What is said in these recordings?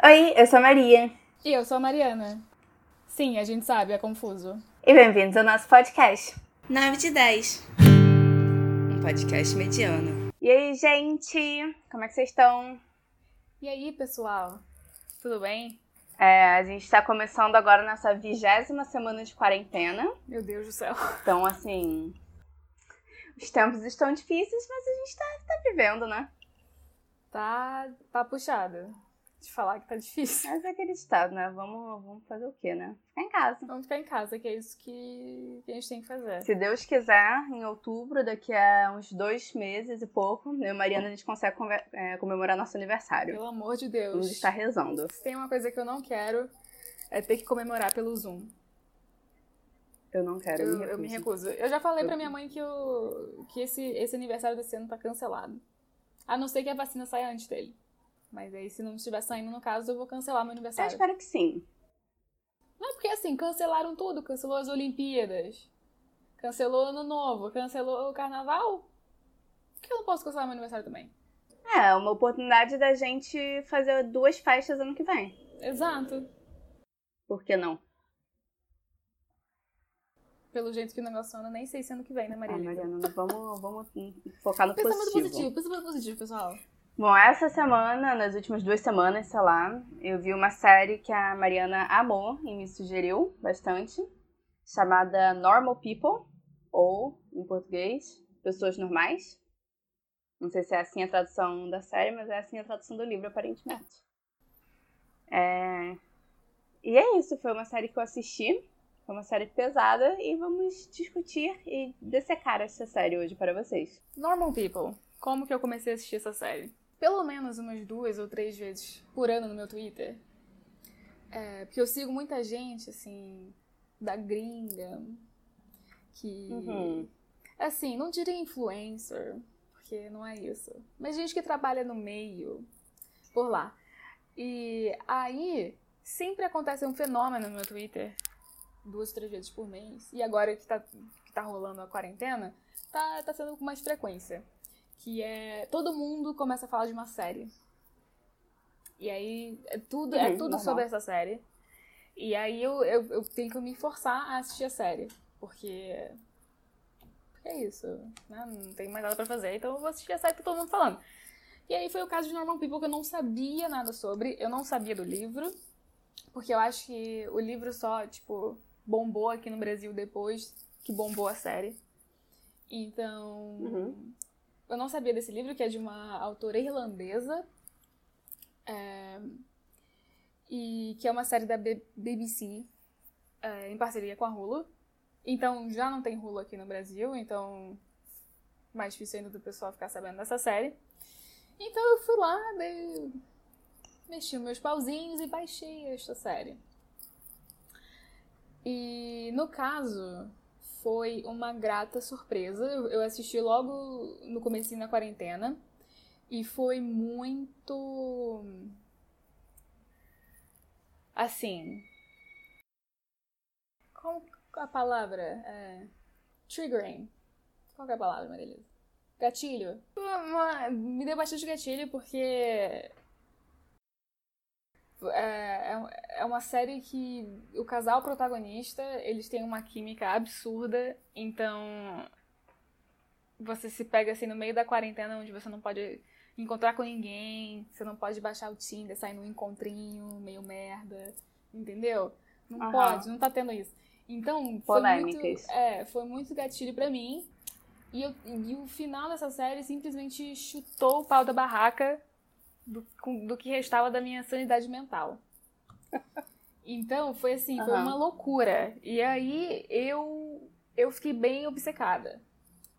Oi, eu sou a Maria. E eu sou a Mariana. Sim, a gente sabe, é confuso. E bem-vindos ao nosso podcast. 9 de 10. Um podcast mediano. E aí, gente? Como é que vocês estão? E aí, pessoal? Tudo bem? É, a gente tá começando agora nossa vigésima semana de quarentena. Meu Deus do céu. Então, assim. Os tempos estão difíceis, mas a gente tá, tá vivendo, né? Tá, tá puxado. De falar que tá difícil. Mas é aquele estado, né? Vamos, vamos fazer o quê, né? Ficar em casa. Vamos ficar em casa, que é isso que, que a gente tem que fazer. Se Deus quiser, em outubro, daqui a uns dois meses e pouco, eu e Mariana, a gente consegue é, comemorar nosso aniversário. Pelo amor de Vamos Deus. estar rezando. Se tem uma coisa que eu não quero, é ter que comemorar pelo Zoom. Eu não quero, Eu, me eu me recuso. recuso. Eu já falei Eu- pra minha mãe que, o, que esse, esse aniversário desse ano tá cancelado. A não ser que a vacina saia antes dele. Mas aí, se não estiver saindo, no caso, eu vou cancelar meu Eu aniversário. espero que sim. Não, porque assim, cancelaram tudo. Cancelou as Olimpíadas. Cancelou o Ano Novo. Cancelou o Carnaval. Por que eu não posso cancelar meu aniversário também? É, uma oportunidade da gente fazer duas festas ano que vem. Exato. Por que não? Pelo jeito que o negócio anda, nem sei se ano que vem, né, Maria? Ah? Mariana, vamos, vamos focar no Pensamento positivo. positivo, pensamento positivo, pessoal. Bom, essa semana, nas últimas duas semanas, sei lá, eu vi uma série que a Mariana amou e me sugeriu bastante, chamada Normal People, ou, em português, Pessoas Normais. Não sei se é assim a tradução da série, mas é assim a tradução do livro, aparentemente. É... E é isso, foi uma série que eu assisti, foi uma série pesada, e vamos discutir e dessecar essa série hoje para vocês. Normal People. Como que eu comecei a assistir essa série? Pelo menos umas duas ou três vezes por ano no meu Twitter. É, porque eu sigo muita gente, assim, da gringa, que. Uhum. Assim, não diria influencer, porque não é isso. Mas gente que trabalha no meio, por lá. E aí, sempre acontece um fenômeno no meu Twitter, duas, três vezes por mês. E agora que tá, que tá rolando a quarentena, tá, tá sendo com mais frequência. Que é. Todo mundo começa a falar de uma série. E aí, é tudo, é Uhum, tudo normal. sobre essa série. E aí eu, eu, eu tenho que me forçar a assistir a série. Porque. Porque é isso. Né? Não tem mais nada pra fazer, então eu vou assistir a série que todo mundo falando. E aí foi o caso de Normal People que eu não sabia nada sobre. Eu não sabia do livro. Porque eu acho que o livro só, tipo, bombou aqui no Brasil depois que bombou a série. Então. Uhum. Eu não sabia desse livro, que é de uma autora irlandesa. é, e que é uma série da B- BBC, é, em parceria com a Hulu. Então já não tem Hulu aqui no Brasil, então mais difícil ainda do pessoal ficar sabendo dessa série. Então eu fui lá, dei, mexi meus pauzinhos e baixei esta série. E no caso, foi uma grata surpresa. Eu assisti logo no comecinho da quarentena e foi muito assim. Qual a palavra? É, triggering. Qual é a palavra, Maria Elisa? Gatilho. Me deu bastante gatilho porque é, é- é uma série que o casal protagonista, eles têm uma química absurda, então você se pega assim no meio da quarentena onde você não pode encontrar com ninguém, você não pode baixar o Tinder, sair num encontrinho meio merda, entendeu? Não Aham. pode, não tá tendo isso. Então, foi muito, Polêmicas. é, foi muito gatilho pra mim. E, eu- e o final dessa série simplesmente chutou o pau da barraca do, do que restava da minha sanidade mental. Então, foi assim, foi Aham. uma loucura. E aí, eu, eu fiquei bem obcecada.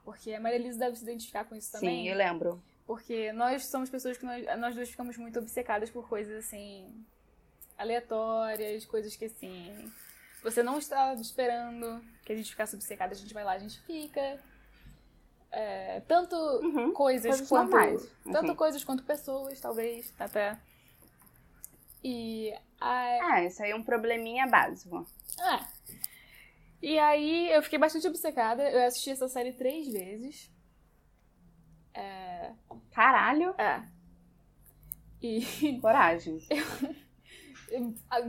Porque a Maria Elisa deve se identificar com isso também. Sim, eu lembro. Porque nós somos pessoas que nós, nós duas ficamos muito obcecadas por coisas assim aleatórias, coisas que assim você não estava esperando que a gente ficasse obcecada, a gente vai lá, a gente fica. É, tanto Uhum, coisas, coisas quanto normais, tanto assim. coisas quanto pessoas, talvez, até. E a, Ah, isso aí é um probleminha básico. é. E aí eu fiquei bastante obcecada. Eu assisti essa série três vezes. É. Caralho, É. E coragem.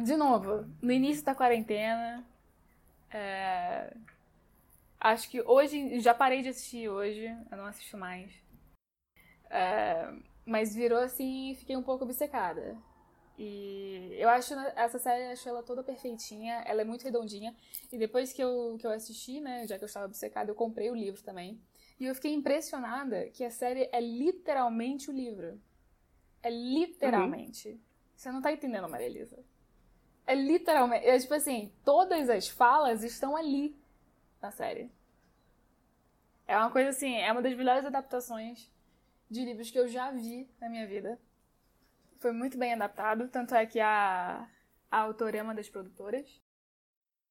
De novo, no início da quarentena. É... Acho que hoje. Já parei de assistir hoje. Eu não assisto mais. É... Mas virou assim e fiquei um pouco obcecada. E eu acho essa série, acho ela toda perfeitinha, ela é muito redondinha. E depois que eu, que eu assisti, né, já que eu estava obcecada, eu comprei o livro também. E eu fiquei impressionada que a série é literalmente o livro. É literalmente. Uhum. Você não tá entendendo, Maria Elisa. É literalmente. É tipo assim, todas as falas estão ali na série. É uma coisa assim, é uma das melhores adaptações de livros que eu já vi na minha vida. Foi muito bem adaptado, tanto é que a, a autora é uma das produtoras.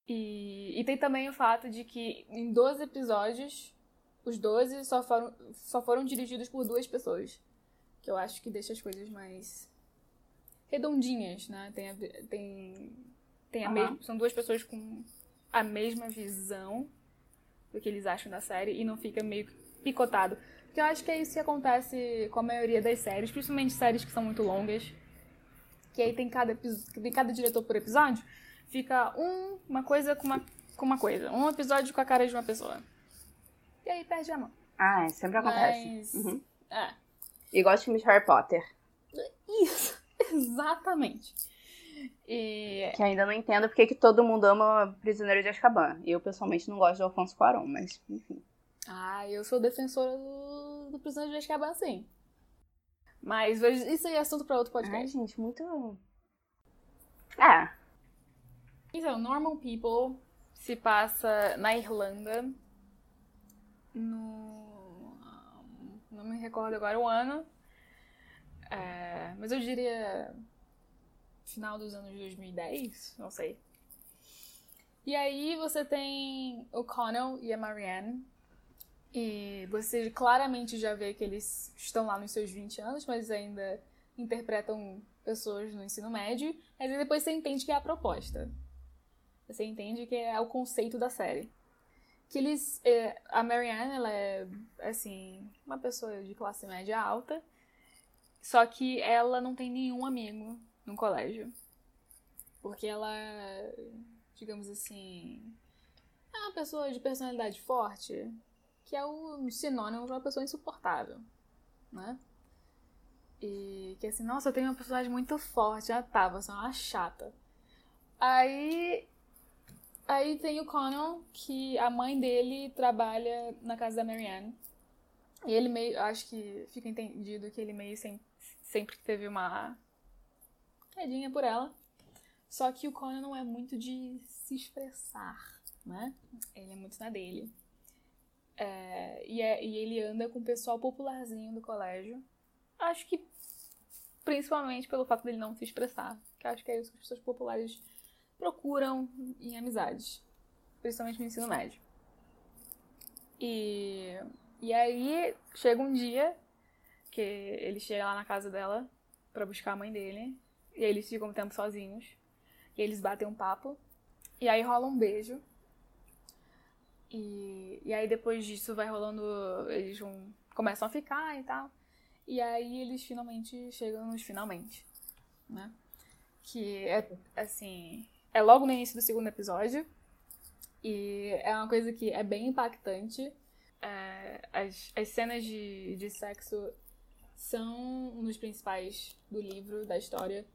E, e tem também o fato de que em 12 episódios, os 12 só foram, só foram dirigidos por duas pessoas. Que eu acho que deixa as coisas mais redondinhas, né? Tem, a, tem, tem a uhum. mesma, são duas pessoas com a mesma visão do que eles acham da série e não fica meio picotado. Porque eu acho que é isso que acontece com a maioria das séries, principalmente séries que são muito longas. Que aí tem cada, tem cada diretor por episódio, fica um, uma coisa com uma, com uma coisa. Um episódio com a cara de uma pessoa. E aí perde a mão. Ah, é, sempre acontece. Mas, uhum. É. Igual os filmes de Harry Potter. Isso, exatamente. E... Que ainda não entendo porque que todo mundo ama Prisioneiro de Azkaban. Eu, pessoalmente, não gosto de Alfonso Cuarón, mas, enfim. Ah, eu sou defensora do, do Prisioneiro de Azkaban, sim. Mas isso aí é assunto para outro podcast. Ai, gente, muito... É. Então, Normal People se passa na Irlanda no... Não me recordo agora o ano. É... Mas eu diria final dos anos 2010, não sei. E aí você tem o Connell e a Marianne, e você claramente já vê que eles estão lá nos seus 20 anos, mas ainda interpretam pessoas no ensino médio. Mas depois você entende que é a proposta. Você entende que é o conceito da série. Que eles. É, a Marianne, ela é, assim, uma pessoa de classe média alta. Só que ela não tem nenhum amigo no colégio. Porque ela, digamos assim, é uma pessoa de personalidade forte, que é o sinônimo de uma pessoa insuportável, né? E que assim, nossa, eu tenho uma personagem muito forte, já tá, você é uma chata. Aí. Aí tem o Conan, que a mãe dele trabalha na casa da Marianne. E ele meio. Acho que fica entendido que ele meio sem, sempre teve uma. Quedinha por ela. Só que o Conan não é muito de se expressar, né? Ele é muito na dele. É, e, é, e ele anda com o pessoal popularzinho do colégio. Acho que principalmente pelo fato dele não se expressar. Que acho que é isso que as pessoas populares procuram em amizades. Principalmente no ensino médio. E, e aí chega um dia que ele chega lá na casa dela para buscar a mãe dele. E aí eles ficam um tempo sozinhos. E eles batem um papo. E aí rola um beijo. E, e aí depois disso vai rolando. Eles vão, começam a ficar e tal. E aí eles finalmente chegam nos finalmente. Né? Que é assim. É logo no início do segundo episódio. E é uma coisa que é bem impactante. É, as, as cenas de, de sexo são um dos principais do livro, da história.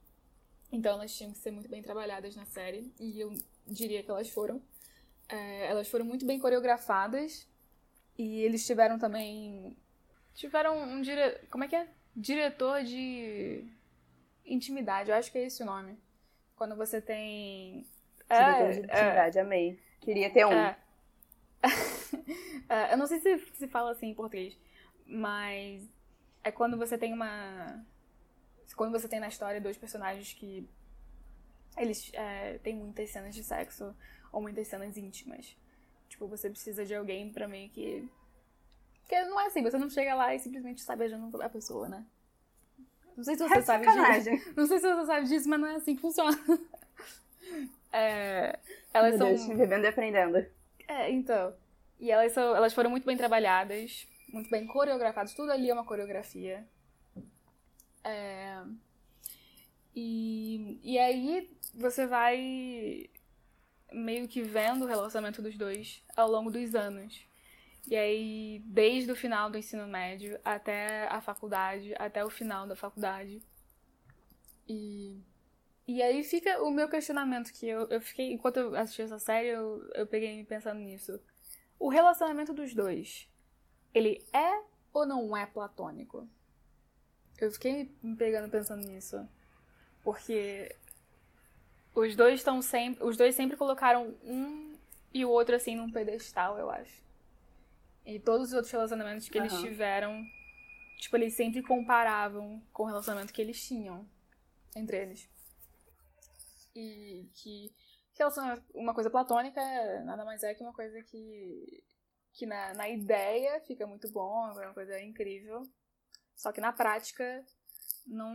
Então elas tinham que ser muito bem trabalhadas na série. E eu diria que elas foram. É, elas foram muito bem coreografadas e eles tiveram também. Tiveram um dire... Como é que é? Diretor de intimidade, eu acho que é esse o nome. Quando você tem. Diretor é, de intimidade, é... amei. Queria ter um. É. é. eu não sei se se fala assim em português, mas é quando você tem uma. Quando você tem na história dois personagens que eles é, têm muitas cenas de sexo ou muitas cenas íntimas. Tipo, você precisa de alguém pra meio que. Porque não é assim, você não chega lá e simplesmente está beijando a pessoa, né? Não sei se você é sabe sacanagem. disso. Não sei se você sabe disso, mas não é assim que funciona. É, elas Meu são. Deus, vivendo e aprendendo. É, então. E elas, são, elas foram muito bem trabalhadas, muito bem coreografadas. Tudo ali é uma coreografia. É... E, e aí você vai meio que vendo o relacionamento dos dois ao longo dos anos. E aí, desde o final do ensino médio até a faculdade, até o final da faculdade. E, e aí fica o meu questionamento, que eu, eu fiquei, enquanto eu assisti essa série, eu, eu peguei pensando nisso. O relacionamento dos dois, ele é ou não é platônico? Eu fiquei me pegando pensando nisso. Porque os dois estão sempre. Os dois sempre colocaram um e o outro assim num pedestal, eu acho. E todos os outros relacionamentos que uhum. eles tiveram, tipo, eles sempre comparavam com o relacionamento que eles tinham entre eles. E que relacionamento, uma coisa platônica nada mais é que uma coisa que, que na, na ideia fica muito bom, é uma coisa incrível. Só que na prática não,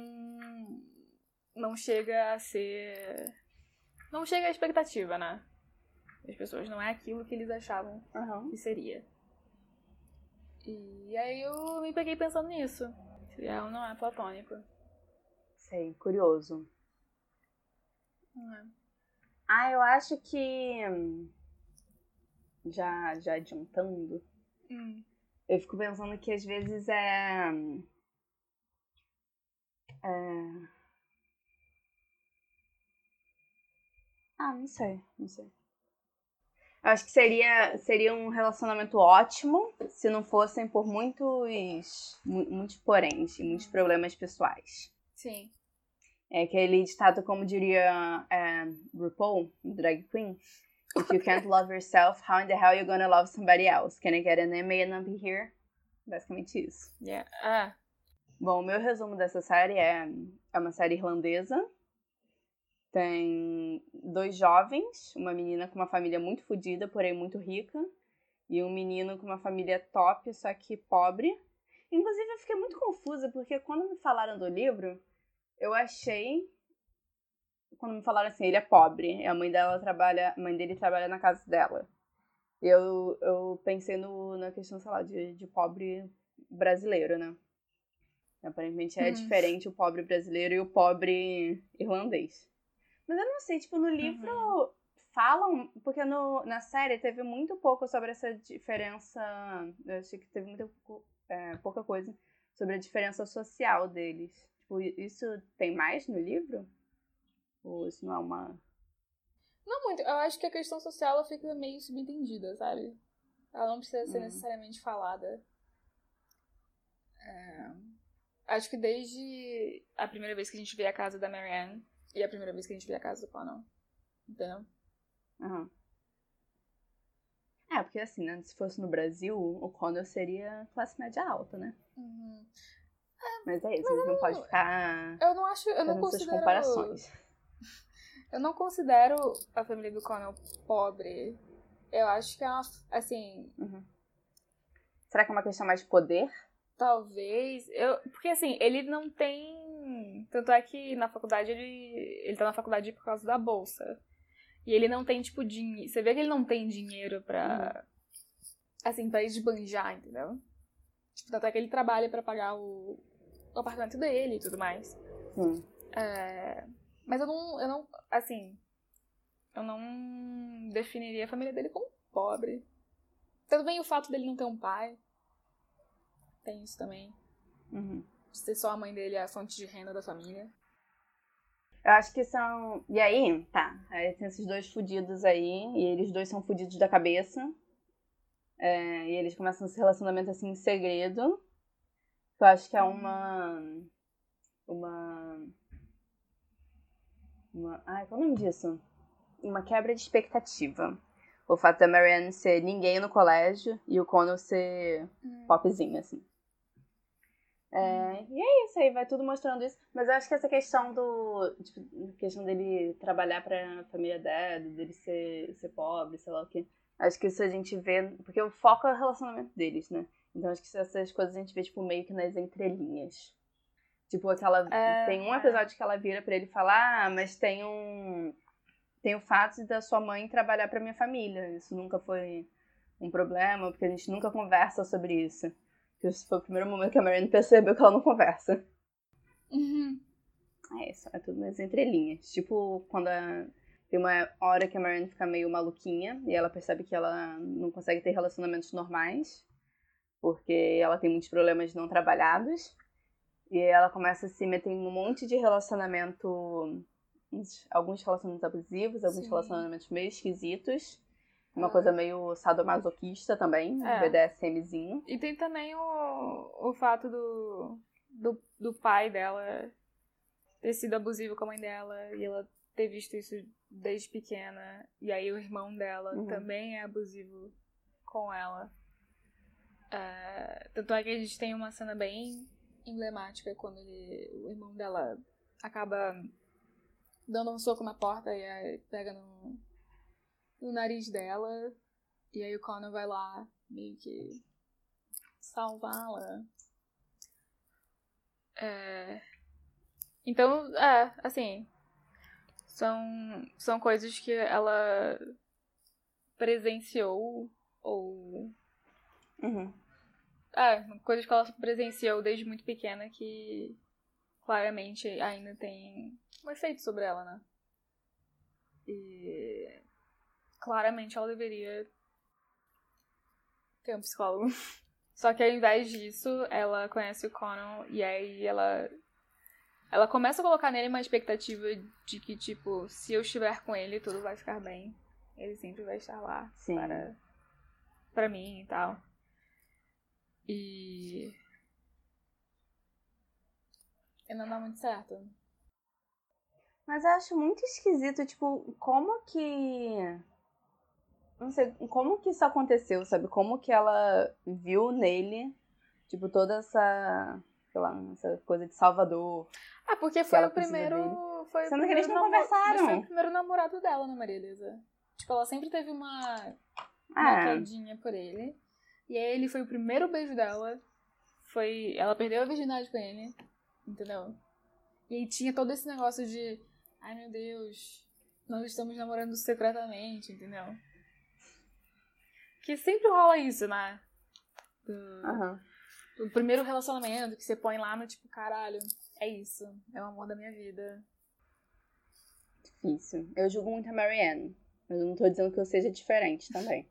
não chega a ser não chega à expectativa, né? As pessoas não é aquilo que eles achavam uhum. que seria. E aí eu me peguei pensando nisso. Se é ou não é platônico. Sei, curioso. É. Ah, eu acho que. Já, já adiantando. Hum. Eu fico pensando que às vezes é. É Ah, não sei, não sei. Eu acho que seria, seria um relacionamento ótimo se não fossem por muitos, muitos poréns e muitos problemas pessoais. Sim. É aquele ditado, como diria é, RuPaul, drag queen. If you can't love yourself, how in the hell are you gonna love somebody else? Can I get an M and be here? Basicamente isso. Yeah. Ah. Bom, o meu resumo dessa série é, é uma série irlandesa tem dois jovens, uma menina com uma família muito fodida, porém muito rica, e um menino com uma família top, só que pobre. Inclusive, eu fiquei muito confusa, porque quando me falaram do livro, eu achei. Quando me falaram assim, ele é pobre, a mãe dela trabalha. A mãe dele trabalha na casa dela. Eu, eu pensei no, na questão, sei lá, de, de pobre brasileiro, né? Aparentemente é hum. diferente o pobre brasileiro e o pobre irlandês. Mas eu não sei, tipo, no livro uhum. falam, porque no, na série teve muito pouco sobre essa diferença. Eu achei que teve muito é, pouca coisa sobre a diferença social deles. Tipo, isso tem mais no livro? Ou isso não é uma. Não muito. Eu acho que a questão social ela fica meio subentendida, sabe? Ela não precisa ser uhum. necessariamente falada. É... Acho que desde a primeira vez que a gente vê a casa da Marianne, e a primeira vez que a gente vê a casa do Conan. Entendeu? Aham. É, porque assim, né? Se fosse no Brasil, o Conan seria classe média alta, né? Uhum. Mas é isso, mas não, não pode ficar. Eu não acho. Eu não considero. comparações. Eu não considero a família do Conan pobre. Eu acho que é uma. Assim. Uhum. Será que é uma questão mais de poder? Talvez. Eu, porque assim, ele não tem tanto é que na faculdade ele, ele tá na faculdade por causa da bolsa. E ele não tem, tipo, dinheiro. Você vê que ele não tem dinheiro pra. Uhum. Assim, pra esbanjar, entendeu? Tipo, tanto é que ele trabalha para pagar o, o, apartamento dele e tudo mais. Sim. É, mas eu não, eu não. Assim. Eu não definiria a família dele como pobre. Tanto bem o fato dele não ter um pai. Tem isso também. Uhum ser só a mãe dele é a fonte de renda da família. Eu acho que são. E aí, tá. Aí tem esses dois fudidos aí, e eles dois são fudidos da cabeça. É, e eles começam esse relacionamento assim em segredo. Eu acho que é uma. Uma. Uma. Ai, qual é o nome disso? Uma quebra de expectativa. O fato da Marianne ser ninguém no colégio e o Connell ser hum. popzinho, assim. É, e é isso aí, vai tudo mostrando isso. Mas eu acho que essa questão do. Tipo, questão dele trabalhar pra família dele, dele ser, ser pobre, sei lá o quê. Acho que isso a gente vê. Porque o foco é o relacionamento deles, né? Então acho que essas coisas a gente vê, tipo, meio que nas entrelinhas. Tipo, aquela. É... Tem um episódio que ela vira para ele falar, ah, mas tem um. Tem o fato da sua mãe trabalhar pra minha família. Isso nunca foi um problema, porque a gente nunca conversa sobre isso. Que esse foi o primeiro momento que a Marianne percebeu que ela não conversa. Uhum. É isso, é tudo nas entrelinhas. Tipo, quando a... tem uma hora que a Marianne fica meio maluquinha e ela percebe que ela não consegue ter relacionamentos normais, porque ela tem muitos problemas não trabalhados. E ela começa a se meter em um monte de relacionamento. Alguns relacionamentos abusivos, alguns Sim. relacionamentos meio esquisitos. Uma Ah. coisa meio sadomasoquista também, É. BDSMzinho. E tem também o, o fato do, do, do pai dela ter sido abusivo com a mãe dela e ela ter visto isso desde pequena. E aí o irmão dela Uhum. também é abusivo com ela. É, tanto é que a gente tem uma cena bem emblemática quando ele, o irmão dela acaba dando um soco na porta e pega no, no nariz dela. E aí o Connor vai lá meio que salvá-la. É... Então, é, assim, são, são coisas que ela presenciou ou Uhum. É, coisas que ela presenciou desde muito pequena que claramente ainda tem um efeito sobre ela, né? E claramente ela deveria ter um psicólogo. Só que ao invés disso, ela conhece o Conan e aí ela ela começa a colocar nele uma expectativa de que tipo, se eu estiver com ele, tudo vai ficar bem. Ele sempre vai estar lá Sim. para para mim e tal. E. E não dá muito certo. Mas eu acho muito esquisito, tipo, como que. Não sei, como que isso aconteceu, sabe? Como que ela viu nele, tipo, toda essa. Sei lá, essa coisa de Salvador. Ah, porque foi o primeiro. Foi o Sendo que eles primeiro não conversaram. Mas foi o primeiro namorado dela, né, Maria Elisa? Tipo, ela sempre teve uma, uma Ah, quedinha por ele. E aí ele foi o primeiro beijo dela. Foi. Ela perdeu a virgindade com ele. Entendeu? E aí tinha todo esse negócio de. Ai meu Deus, nós estamos namorando secretamente, entendeu? Que sempre rola isso, né? Do, aham. do primeiro relacionamento que você põe lá no tipo, caralho, é isso, é o amor da minha vida. Difícil. Eu julgo muito a Marianne. Mas eu não tô dizendo que eu seja diferente também.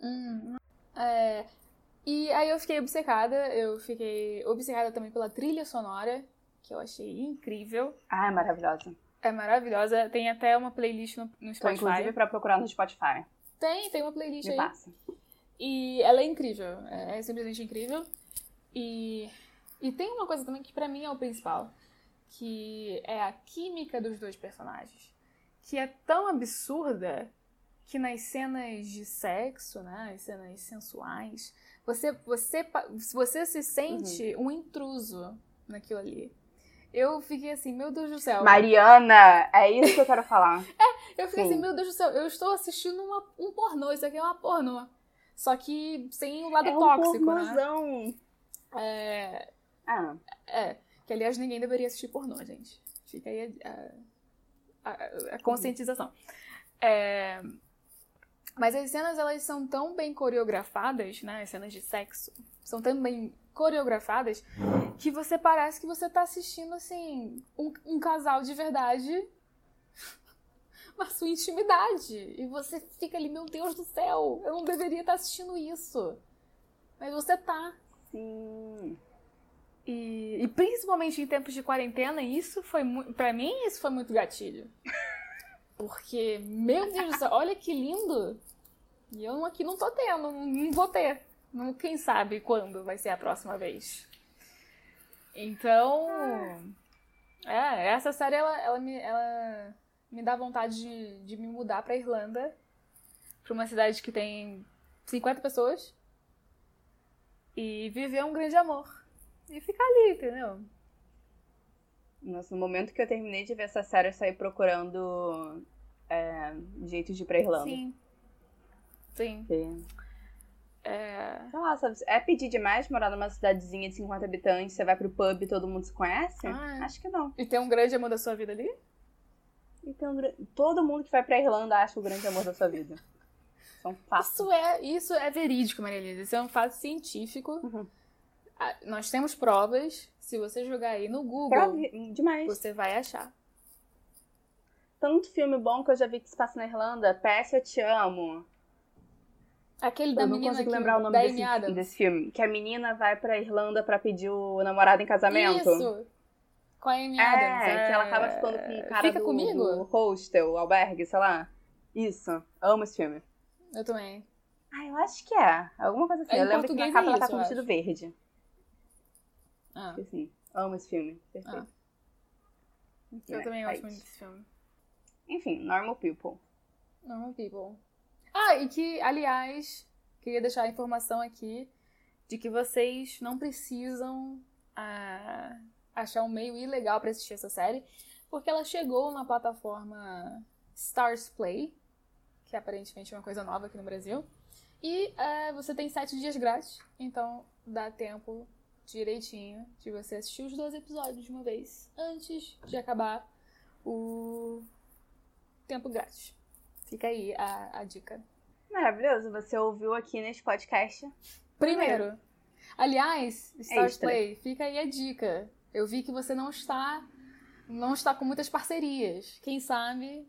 Hum, é, e aí eu fiquei obcecada, eu fiquei obcecada também pela trilha sonora, que eu achei incrível. Ah, é maravilhosa. É maravilhosa, tem até uma playlist no, no Tô Spotify. inclusive pra procurar no Spotify. Tem, tem uma playlist Me aí. passa. E ela é incrível, é, é simplesmente incrível. E, e tem uma coisa também que pra mim é o principal, que é a química dos dois personagens, que é tão absurda que nas cenas de sexo, né, as cenas sensuais, você você você se sente um intruso naquilo ali. Eu fiquei assim, meu Deus do céu. Mariana, é isso que eu quero falar. Eu fiquei Sim. assim, meu Deus do céu, eu estou assistindo uma- um pornô, isso aqui é uma pornô. Só que sem o lado é um tóxico, né? pornozão. É, Ah, é, que aliás ninguém deveria assistir pornô, gente. Fica aí a- a- a conscientização. É, mas as cenas, elas são tão bem coreografadas, né? As cenas de sexo são tão bem coreografadas que você parece que você tá assistindo, assim, um, um casal de verdade na sua intimidade. E você fica ali, meu Deus do céu, eu não deveria estar assistindo isso. Mas você tá. sim. E, e principalmente em tempos de quarentena, isso foi muito. Pra mim, isso foi muito gatilho. Porque, meu Deus do céu, olha que lindo! E eu aqui não tô tendo, não, vou ter. Não, quem sabe quando vai ser a próxima vez. Então. É, essa série ela, ela, me, ela me dá vontade de, de me mudar pra Irlanda. Pra uma cidade que tem 50 pessoas. E viver um grande amor. E ficar ali, entendeu? Nossa, no momento que eu terminei de ver essa série, eu saí procurando é, jeitos de ir pra Irlanda. Sim. Sim. É... lá, é pedir demais morar numa cidadezinha de 50 habitantes, você vai pro pub e todo mundo se conhece? Ah, é. Acho que não. E tem um grande amor da sua vida ali? Então, gra- todo mundo que vai pra Irlanda acha o grande amor da sua vida. São fatos. Isso é, isso é verídico, Maria Elisa. Isso é um fato científico. Uhum. Ah, Nós temos provas Se você jogar aí no Google, Prove- Demais. você vai achar. Tanto filme bom que eu já vi que se passa na Irlanda. PS Eu Te Amo. Aquele Eu da não menina consigo que, lembrar o nome desse, desse filme. Que a menina vai pra Irlanda pra pedir o namorado em casamento. Isso! Com a Amy Adams. É, que ela acaba ficando com o cara Fica do, comigo? do hostel, albergue, sei lá. Isso. Amo esse filme. Eu também. Ah, eu acho que é. Alguma coisa assim. É, eu lembro que na português capa é ela tá com eu vestido verde. Ah, Assim, amo esse filme. Perfeito. Enfim, eu né, também é gosto muito desse filme. Enfim, Normal People. Normal People. Ah, e que, aliás, queria deixar a informação aqui de que vocês não precisam ah, achar um meio ilegal pra assistir essa série, porque ela chegou na plataforma Stars Play, que aparentemente é uma coisa nova aqui no Brasil, e ah, você tem sete dias grátis, então dá tempo direitinho de você assistir os dois episódios de uma vez, antes de acabar o tempo grátis. Fica aí a, a dica. Maravilhoso. Você ouviu aqui nesse podcast. Primeiro. Aliás, Stars Extra. Play, fica aí a dica. Eu vi que você não está não está com muitas parcerias. Quem sabe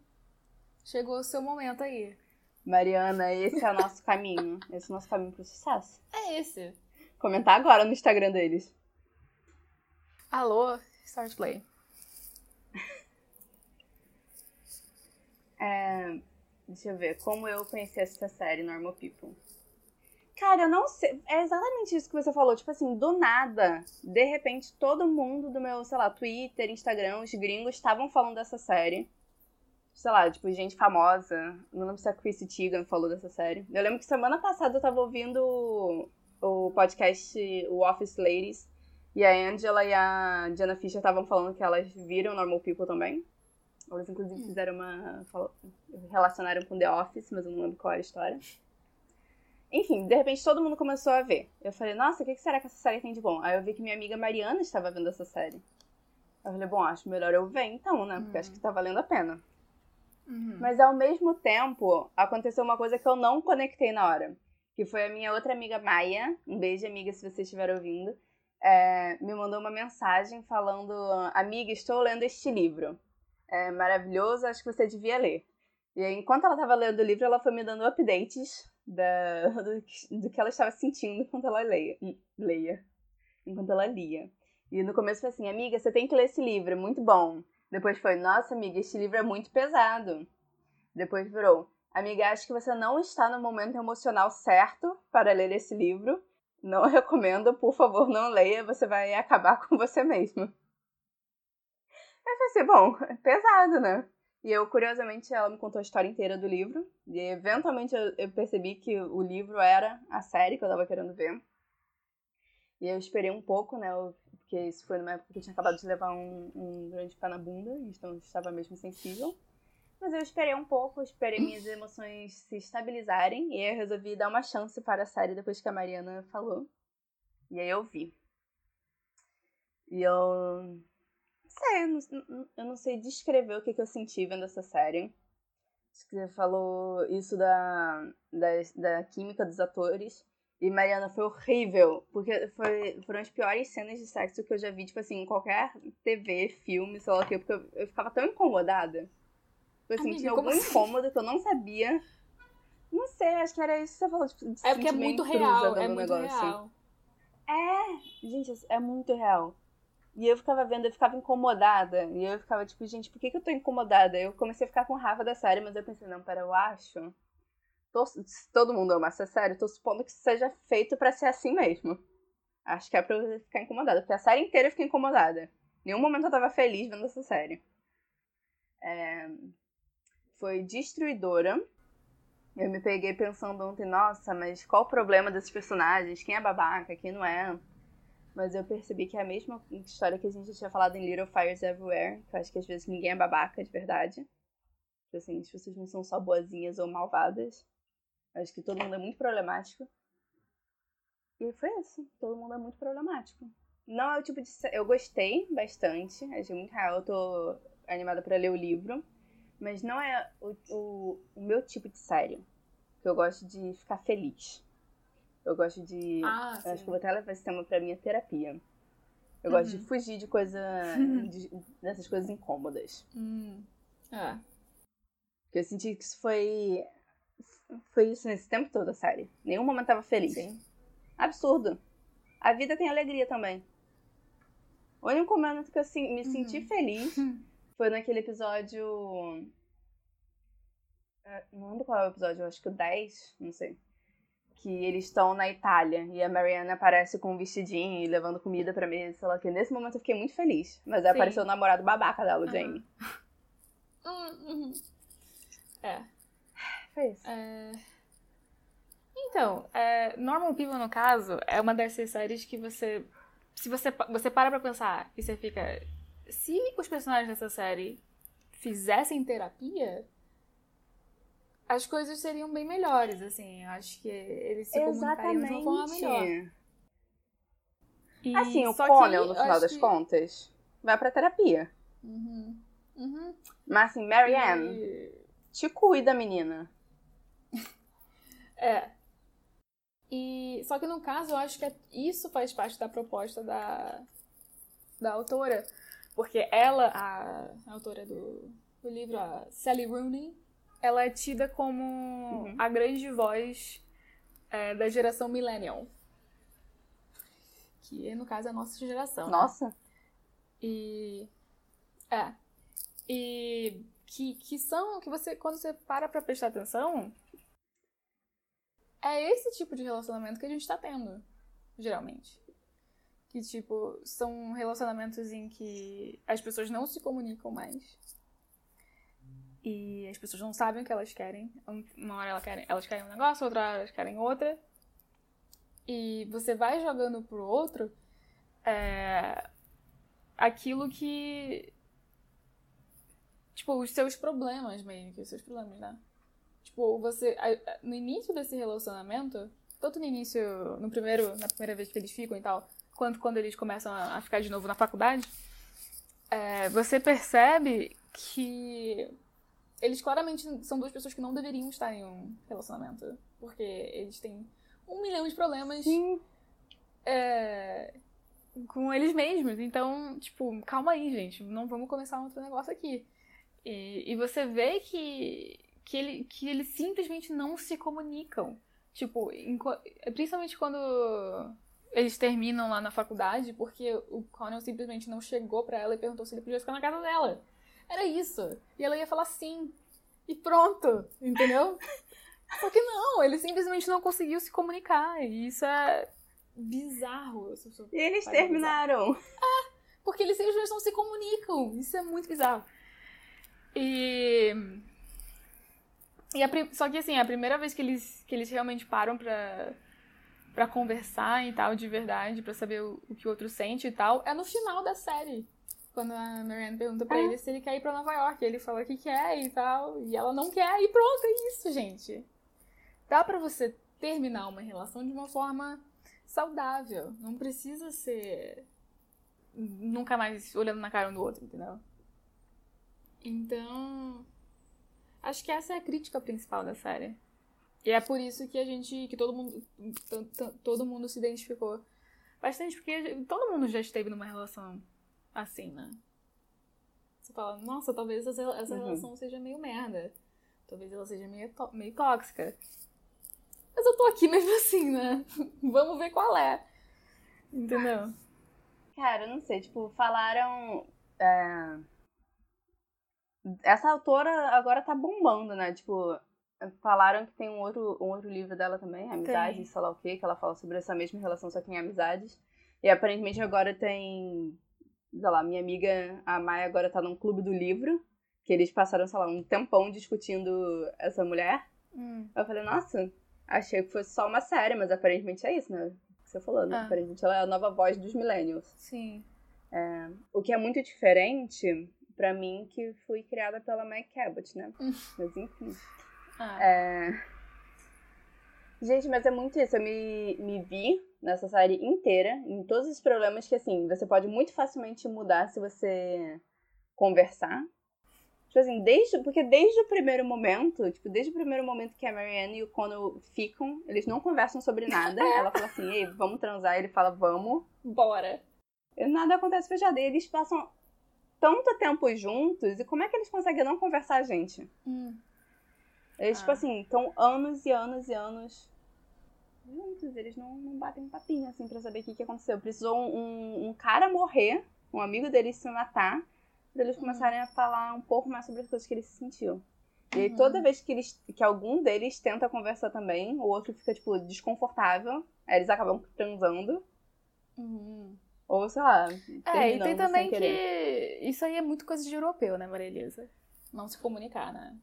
chegou o seu momento aí. Mariana, esse é o nosso caminho. Esse é o nosso caminho pro sucesso. É esse. Comentar agora no Instagram deles. Alô, Stars Play. É, deixa eu ver. Como eu conheci essa série, Normal People. Cara, eu não sei. É exatamente isso que você falou. Tipo assim, do nada, de repente, todo mundo do meu, sei lá, Twitter, Instagram, os gringos estavam falando dessa série. Sei lá, tipo, gente famosa. Não lembro se a Chrissy Teigen falou dessa série. Eu lembro que semana passada eu tava ouvindo o, podcast O Office Ladies. E a Angela e a Jenna Fisher estavam falando que elas viram Normal People também. Elas, inclusive, fizeram uma. relacionaram com The Office, mas eu não lembro qual era a história. Enfim, de repente todo mundo começou a ver. Eu falei, nossa, o que será que essa série tem de bom? Aí eu vi que minha amiga Mariana estava vendo essa série. Eu falei, bom, acho melhor eu ver então, né? Porque acho que tá valendo a pena. Uhum. Mas ao mesmo tempo, aconteceu uma coisa que eu não conectei na hora. Que foi a minha outra amiga Maia. Um beijo, amiga, se você estiver ouvindo. é, me mandou uma mensagem falando: Amiga, estou lendo este livro. É maravilhoso, acho que você devia ler. E aí, enquanto ela estava lendo o livro, ela foi me dando updates da, do, que- do que ela estava sentindo enquanto ela leia, leia. Enquanto ela lia. E no começo foi assim: Amiga, você tem que ler esse livro, é muito bom. Depois foi: Nossa, amiga, este livro é muito pesado. Depois virou: Amiga, acho que você não está no momento emocional certo para ler esse livro. Não recomendo, por favor, não leia, você vai acabar com você mesmo. Eu pensei, bom, é pesado, né? E eu, curiosamente, ela me contou a história inteira do livro. E eventualmente eu, eu percebi que o livro era a série que eu tava querendo ver. E eu esperei um pouco, né? eu- porque isso foi numa época que eu tinha acabado de levar um, um grande pé na bunda, então eu estava mesmo sensível. Mas eu esperei um pouco, esperei minhas emoções se estabilizarem e eu resolvi dar uma chance para a série depois que a Mariana falou. E aí eu vi. E eu. Sei, eu não, eu não sei descrever o que, que eu senti vendo essa série. Acho que Você falou isso da, da, da química dos atores. E Mariana foi horrível, porque foi, foram as piores cenas de sexo que eu já vi, tipo assim, em qualquer TV, filme, sei lá o quê, porque eu, eu ficava tão incomodada. Assim, Amiga, como algum assim? incômodo que eu não sabia. Não sei, acho que era isso que você falou, tipo, de É porque é muito real, é muito negócio. real. É, gente, é muito real. E eu ficava vendo, eu ficava incomodada. E eu ficava tipo, gente, por que, que eu tô incomodada? Eu comecei a ficar com raiva da série, mas eu pensei, não, pera, eu acho. Tô- se todo mundo ama essa série, tô supondo que seja feito pra ser assim mesmo. Acho que é pra eu ficar incomodada. Porque a série inteira eu fiquei incomodada. Nenhum momento eu tava feliz vendo essa série. É, Foi destruidora. Eu me peguei pensando ontem, nossa, mas qual o problema desses personagens? Quem é babaca, quem não é? Mas eu percebi que é a mesma história que a gente tinha falado em Little Fires Everywhere, que eu acho que às vezes ninguém é babaca de verdade. Tipo assim, as pessoas não são só boazinhas ou malvadas. Eu acho que todo mundo é muito problemático. E foi isso, todo mundo é muito problemático. Não é o tipo de. Eu gostei bastante, achei muito real, eu tô animada pra ler o livro. Mas não é o, o, o meu tipo de série. Que eu gosto de ficar feliz. Eu gosto de. Ah, eu acho que vou até levar esse tema pra minha terapia. Eu gosto de fugir de coisa. de- dessas coisas incômodas. Hum. É. Porque eu senti que isso foi. Foi isso nesse tempo todo, a série. Nenhum momento tava feliz. Sim. Absurdo. A vida tem alegria também. O único momento que eu me senti Uhum. feliz foi naquele episódio. É, Não lembro qual é o episódio, eu acho que o 10, não sei. Que eles estão na Itália e a Mariana aparece com um vestidinho e levando comida pra mesa, sei lá que. Nesse momento eu fiquei muito feliz. Mas aí Sim. apareceu o namorado babaca dela, o. Jamie. Hum, uhum. É. Foi isso. É, Então, é, Normal People, no caso, é uma dessas séries que você. Se você, você para pra pensar e você fica. Se os personagens dessa série fizessem terapia, as coisas seriam bem melhores, assim. Eu acho que eles se comunicariam de uma forma melhor. Exatamente. E- Assim, o Connell, no final das que- contas, vai pra terapia. Uhum. Uhum. Mas assim, Marianne, E- te cuida, menina. É. E só que no caso, eu acho que é- isso faz parte da proposta da, da autora. Porque ela, a, a autora do, do livro, a Sally Rooney, ela é tida como Uhum. a grande voz é, da geração millennial. Que, no caso, é a nossa geração. né? Nossa. E. É. E que, que são. Que você, quando você para pra prestar atenção, é esse tipo de relacionamento que a gente tá tendo, geralmente. Que, tipo, são relacionamentos em que as pessoas não se comunicam mais. E as pessoas não sabem o que elas querem. Uma hora elas querem, elas querem um negócio, outra hora elas querem outra. E você vai jogando pro outro é, aquilo que. Tipo, os seus problemas, meio que os seus problemas, né? Tipo, você. No início desse relacionamento, tanto no início, no primeiro, na primeira vez que eles ficam e tal, quanto quando eles começam a ficar de novo na faculdade, é, você percebe que eles claramente são duas pessoas que não deveriam estar em um relacionamento. Porque eles têm um milhão de problemas é, com eles mesmos. Então, tipo, calma aí, gente. Não vamos começar um outro negócio aqui. E, e você vê que, que, ele, que eles simplesmente não se comunicam. Tipo, principalmente quando eles terminam lá na faculdade, porque o Connell simplesmente não chegou pra ela e perguntou se ele podia ficar na casa dela. Era isso. E ela ia falar sim. E pronto, entendeu? Só que não, ele simplesmente não conseguiu se comunicar. E isso é bizarro. E eles terminaram. porque eles simplesmente não se comunicam. Isso é muito bizarro. E. e a Só que assim, a primeira vez que eles, que eles realmente param pra, pra conversar e tal, de verdade, pra saber o, o que o outro sente e tal, é no final da série. Quando a Marianne pergunta pra É. ele se ele quer ir pra Nova York. Ele fala que quer e tal. E ela não quer, e pronto, é isso, gente. Dá pra você terminar uma relação de uma forma saudável. Não precisa ser nunca mais olhando na cara um do outro, entendeu? Então, acho que essa é a crítica principal da série. E é por isso que a gente, que todo mundo, todo mundo se identificou bastante, porque todo mundo já esteve numa relação assim, né? Você fala, nossa, talvez essa, essa Uhum. relação seja meio merda. Talvez ela seja meio, meio tóxica. Mas eu tô aqui mesmo assim, né? Vamos ver qual é. Entendeu? Cara, eu não sei, tipo, falaram. é, Essa autora agora tá bombando, né? Tipo, falaram que tem um outro, um outro livro dela também, Amizades, Tem. sei lá o quê, que ela fala sobre essa mesma relação, só que em amizades. E aparentemente agora tem. Sei lá, minha amiga, a Maia, agora tá num clube do livro, que eles passaram, sei lá, um tempão discutindo essa mulher. Hum. Eu falei, nossa, achei que fosse só uma série, mas aparentemente é isso, né? O que você falou, né? Ah. Aparentemente ela é a nova voz dos millennials. Sim. O que é muito diferente pra mim, que fui criada pela Meg Cabot, né? Hum. Mas enfim. Ah, É... Gente, mas é muito isso. Eu me, me vi nessa série inteira, em todos os problemas que, assim, você pode muito facilmente mudar se você conversar. Tipo assim, desde, porque desde o primeiro momento, tipo, desde o primeiro momento que a Marianne e o Connell ficam, eles não conversam sobre nada. Ela fala assim, ei, vamos transar. Ele fala, vamos. bora. E nada acontece fechado. E eles passam tanto tempo juntos, e como é que eles conseguem não conversar, gente? Hum. Eles, Ah. tipo assim, estão anos e anos e anos juntos. Eles não, não batem um papinho, assim, pra saber o que, que aconteceu. Precisou um, um cara morrer, um amigo deles se matar, pra eles começarem a falar um pouco mais sobre as coisas que eles sentiam. E aí, Uhum. toda vez que, eles, que algum deles tenta conversar também, o outro fica, tipo, desconfortável. Aí eles acabam transando. Uhum. Ou, sei lá, É, e tem também que isso aí é muito coisa de europeu, né, Maria Elisa? Não se comunicar, né?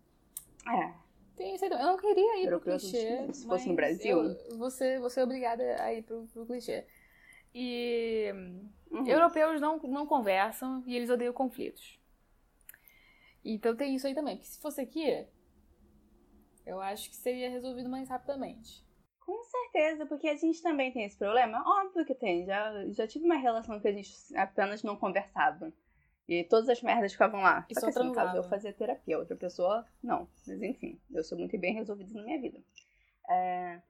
É, Tem isso aí também. Eu não queria ir pro clichê. Se fosse no Brasil. Eu, você, você é obrigada a ir pro, pro clichê. E uhum. europeus não, não conversam e eles odeiam conflitos. Então tem isso aí também. Porque se fosse aqui, eu acho que seria resolvido mais rapidamente. Com certeza, porque a gente também tem esse problema. Óbvio que tem. Já, já tive uma relação que a gente apenas não conversava. E todas as merdas ficavam lá. E Só só que assim, caso, eu fazia terapia. Outra pessoa, não. Mas enfim, eu sou muito bem resolvida na minha vida. É,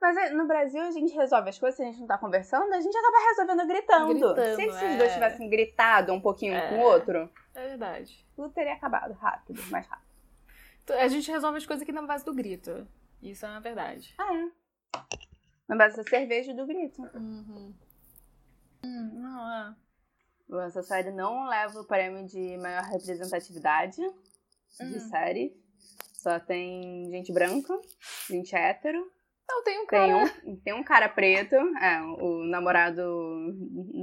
Mas é, no Brasil a gente resolve as coisas, se a gente não tá conversando, a gente acaba resolvendo gritando. Gritando, se esses é. dois tivessem gritado um pouquinho um É. com o outro, É verdade. tudo teria acabado rápido, mais rápido. A gente resolve as coisas aqui na base do grito. Isso é uma verdade. Ah, é. Na base da cerveja e do grito. Uhum. Hum, não, é. Essa série não leva o prêmio de maior representatividade de Hum. série. Só tem gente branca, gente hétero. Não, tem um Tem cara. um, tem um cara preto, é, o namorado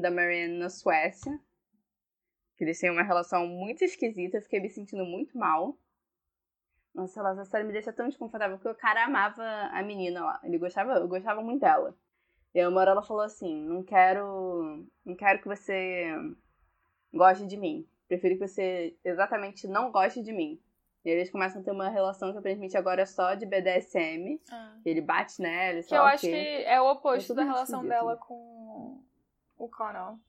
da Marianne na Suécia. Que eles têm uma relação muito esquisita, eu fiquei me sentindo muito mal. Nossa, essa série me deixa tão desconfortável, porque o cara amava a menina lá. Ele gostava, eu gostava muito dela. E aí uma hora ela falou assim, não quero. Não quero que você goste de mim. Prefiro que você exatamente não goste de mim. E eles começam a ter uma relação que aparentemente agora é só de BDSM. Ah. Ele bate nela, e Que eu o acho que é o É oposto tudo da relação esquisito. dela com o Connell.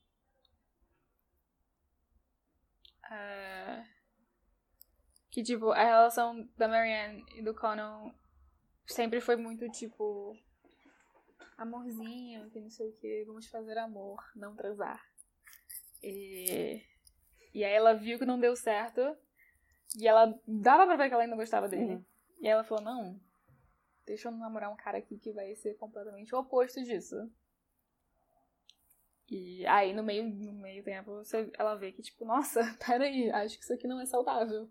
É... Que, tipo, a relação da Marianne e do Connell sempre foi muito, tipo... Amorzinho, que não sei o que, vamos fazer amor, não transar. E... E aí ela viu que não deu certo. E ela dava pra ver que ela ainda gostava dele. Uhum. E ela falou, não, deixa eu namorar um cara aqui que vai ser completamente o oposto disso. E aí, no meio, no meio tempo, você, ela vê que, tipo, nossa, peraí, acho que isso aqui não é saudável.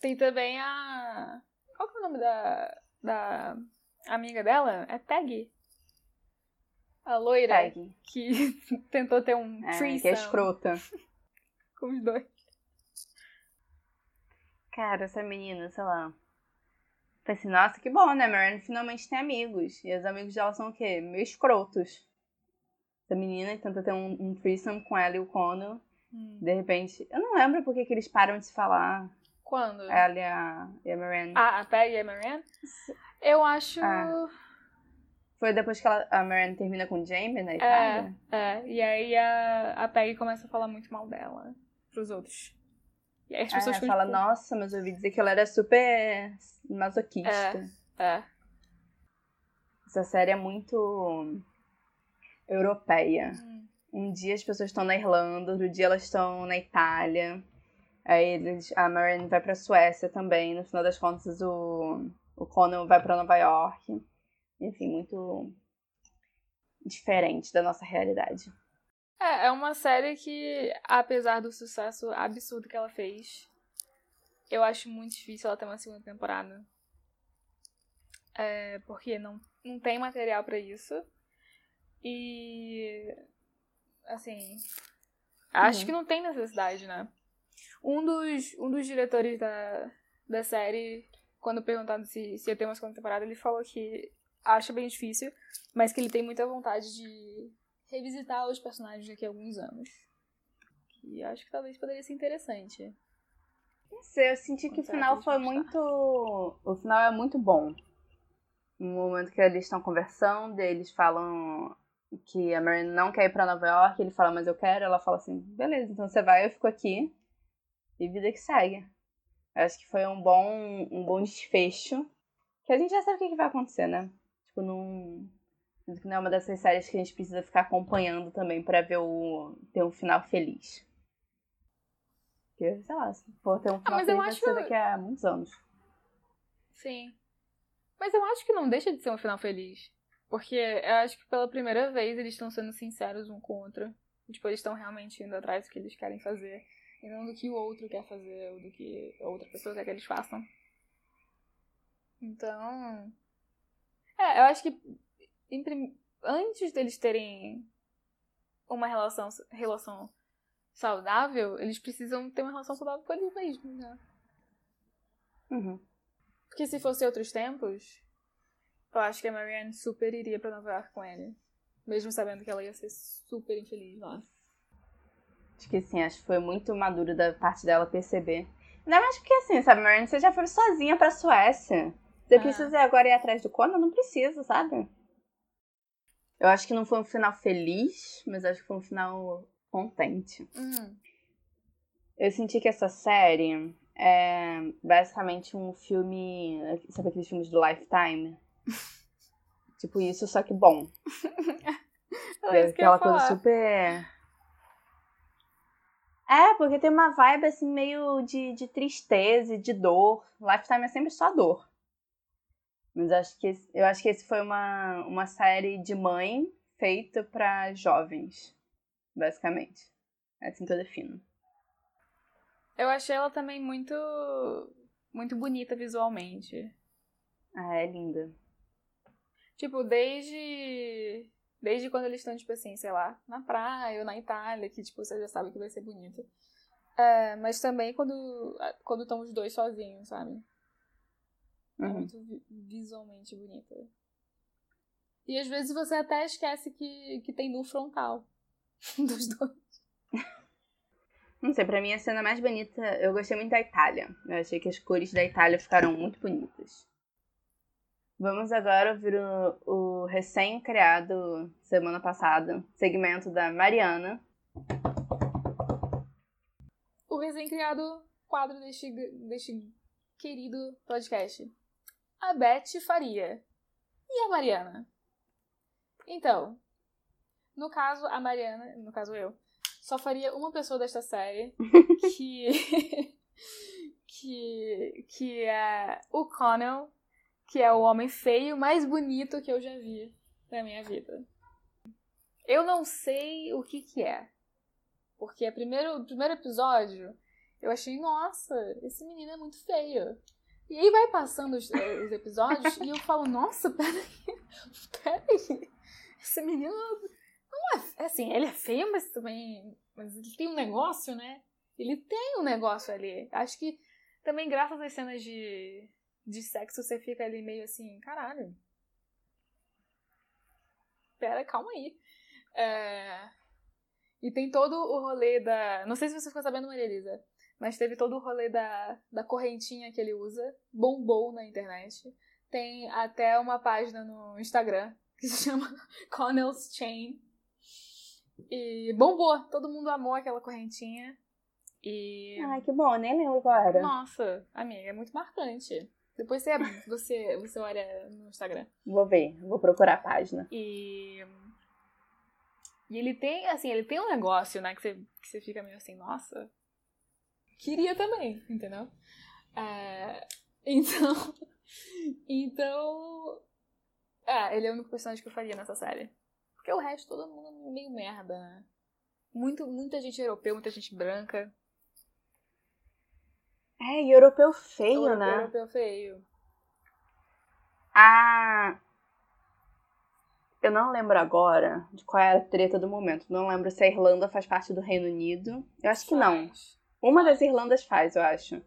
Tem também a. Qual que é o nome da, da amiga dela? É Peggy. A loira Peggy. que tentou ter um É, threesome que é escrota. com os dois. Cara, essa menina, sei lá. Falei assim, nossa, que bom, né? Marianne finalmente tem amigos. E os amigos dela são o quê? Meio escrotos. Essa menina tenta ter um, um threesome com ela e o Conan. Hum. De repente, eu não lembro por que que eles param de se falar. Quando? Ela e a, e a Marianne. Ah, a Peggy e a Marianne? Eu acho. Ah. Foi depois que ela, a Marianne termina com o Jamie na É, Itália? é. E aí a, a Peggy começa a falar muito mal dela pros outros. E aí as pessoas É, ficam fala, nossa, mas eu ouvi dizer que ela era super masoquista. É. Essa série é muito europeia. Hum. Um dia as pessoas estão na Irlanda, outro dia elas estão na Itália. Aí eles, a Marianne vai pra Suécia também. No final das contas, o, o Conan vai pra Nova York. Enfim, muito diferente da nossa realidade. É, é uma série que, apesar do sucesso absurdo que ela fez, eu acho muito difícil ela ter uma segunda temporada. É, porque não, não tem material pra isso. E. Assim. Acho Uhum. que não tem necessidade, né? Um dos, um dos diretores da, da série, quando perguntado se, se ia ter uma segunda temporada, ele falou que acha bem difícil, mas que ele tem muita vontade de revisitar os personagens daqui a alguns anos. E acho que talvez poderia ser interessante. Não sei, eu senti que o final foi vão muito. O final é muito bom. No momento que eles estão conversando, eles falam que a Marianne não quer ir pra Nova York, ele fala, mas eu quero. Ela fala assim, beleza, então você vai, eu fico aqui. E vida que segue. Eu acho que foi um bom, um bom desfecho. Que a gente já sabe o que vai acontecer, né? Tipo, não. Não é uma dessas séries que a gente precisa ficar acompanhando também pra ver o. ter um final feliz. Porque, sei lá, se for ter um final mas eu feliz, vai acho- ser daqui a muitos anos. Sim. Mas eu acho que não deixa de ser um final feliz. Porque eu acho que pela primeira vez eles estão sendo sinceros um com o outro. Tipo, eles estão realmente indo atrás do que eles querem fazer. E não do que o outro quer fazer ou do que a outra pessoa quer que eles façam. Então. É, eu acho que prim- antes deles terem uma relação, relação saudável, eles precisam ter uma relação saudável com eles mesmos, né? Uhum. Porque se fosse outros tempos, eu acho que a Marianne super iria pra Nova York com ele. Mesmo sabendo que ela ia ser super infeliz lá. Acho que sim, acho que foi muito maduro da parte dela perceber. Ainda mais porque assim, sabe, Marianne, você já foi sozinha pra Suécia. Você Ah. precisa agora ir atrás do Conan? Não precisa, sabe? Eu acho que não foi um final feliz, mas acho que foi um final contente. Hum. Eu senti que essa série é basicamente um filme. Sabe aqueles filmes do Lifetime? tipo isso, só que bom. Ia Aquela coisa falar. super. É, porque tem uma vibe assim meio de, de tristeza e de dor. Lifetime é sempre só dor. Mas acho que esse, eu acho que esse foi uma, uma série de mãe feita pra jovens, basicamente. É assim que eu defino. Eu achei ela também muito. muito bonita visualmente. Ah, é linda. Tipo, desde. Desde quando eles estão, tipo assim, sei lá, na praia ou na Itália, que, tipo, você já sabe que vai ser bonito. É, mas também quando quando estão os dois sozinhos, sabe? É Uhum. muito vi- visualmente bonita. E às vezes você até esquece que, que tem nu frontal dos dois. Não sei, pra mim a cena mais bonita, eu gostei muito da Itália. Eu achei que as cores da Itália ficaram muito bonitas. Vamos agora ouvir o, o recém-criado, semana passada, segmento da Mariana. O recém-criado quadro deste, deste querido podcast. A Beth Faria. E a Mariana? Então, no caso, a Mariana, no caso eu, só faria uma pessoa desta série que. que. que é o Connell, que é o homem feio mais bonito que eu já vi na minha vida. Eu não sei o que que é. Porque primeiro, o primeiro episódio eu achei, nossa, esse menino é muito feio. E aí vai passando os, eh, os episódios e eu falo, nossa, peraí, peraí. Esse menino não é. é Assim, ele é feio, mas também. Mas ele tem um negócio, né? Ele tem um negócio ali. Acho que também, graças às cenas de, de sexo, você fica ali meio assim, caralho. Pera, calma aí. É, E tem todo o rolê da. Não sei se você ficou sabendo, Maria Elisa, mas teve todo o rolê da, da correntinha que ele usa. Bombou na internet. Tem até uma página no Instagram que se chama Connell's Chain. E bombou. Todo mundo amou aquela correntinha. E. Ai, que bom, nem lembro qual era. Nossa, amiga, é muito marcante. Depois você, você, você olha no Instagram. Vou ver, vou procurar a página. E. E ele tem, assim, ele tem um negócio, né, que você, que você fica meio assim, nossa. Queria também, entendeu? É, então. Então. É, ele é o único personagem que eu faria nessa série. Porque o resto todo mundo é meio merda, né? Muito, muita gente europeu, muita gente branca. É, e europeu feio, europeu, né? europeu feio. Ah. Eu não lembro agora de qual é a treta do momento. Não lembro se a Irlanda faz parte do Reino Unido. Eu acho que não. Uma das Irlandas faz, eu acho.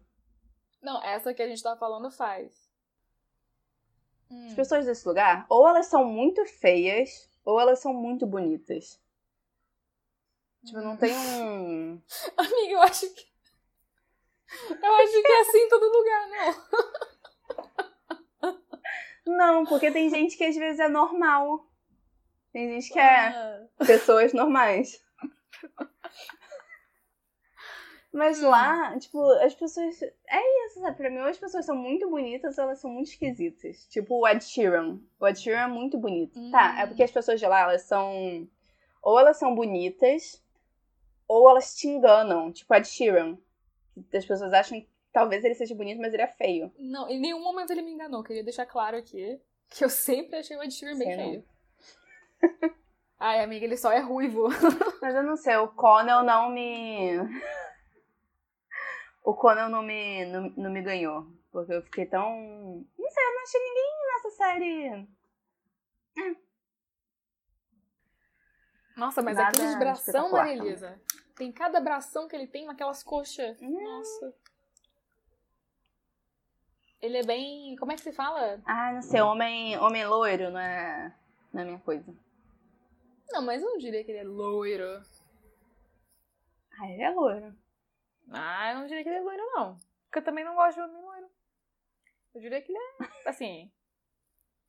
Não, essa que a gente tá falando faz. Hum. As pessoas desse lugar, ou elas são muito feias, ou elas são muito bonitas. Tipo, não tem um. Amiga, eu acho que. Eu acho que é assim em todo lugar, não. Não, porque tem gente que às vezes é normal. Tem gente que é Ah, pessoas normais. Mas lá, tipo, as pessoas. É isso, sabe? Pra mim, as pessoas são muito bonitas elas são muito esquisitas. Tipo o Ed Sheeran. O Ed Sheeran é muito bonito. Hum. Tá, é porque as pessoas de lá, elas são. Ou elas são bonitas, ou elas te enganam. Tipo o Ed Sheeran. As pessoas acham que talvez ele seja bonito, mas ele é feio. Não, em nenhum momento ele me enganou. Queria deixar claro aqui que eu sempre achei o Ed Sheeran bem feio. Ai, amiga, ele só é ruivo. Mas eu não sei, o Conan não me. O Conan não me, não, não me ganhou. Porque eu fiquei tão. Não sei, eu não achei ninguém nessa série. Nossa, mas Nada aqueles bração, Maria Elisa. Tem cada bração que ele tem, aquelas coxas. Hum. Nossa. Ele é bem. Como é que se fala? Ah, não sei, homem, homem loiro não é, não é minha coisa. Não, mas eu não diria que ele é loiro. Ah, ele é loiro. Ah, eu não diria que ele é loiro, não. Porque eu também não gosto de homem loiro. Eu diria que ele é, assim,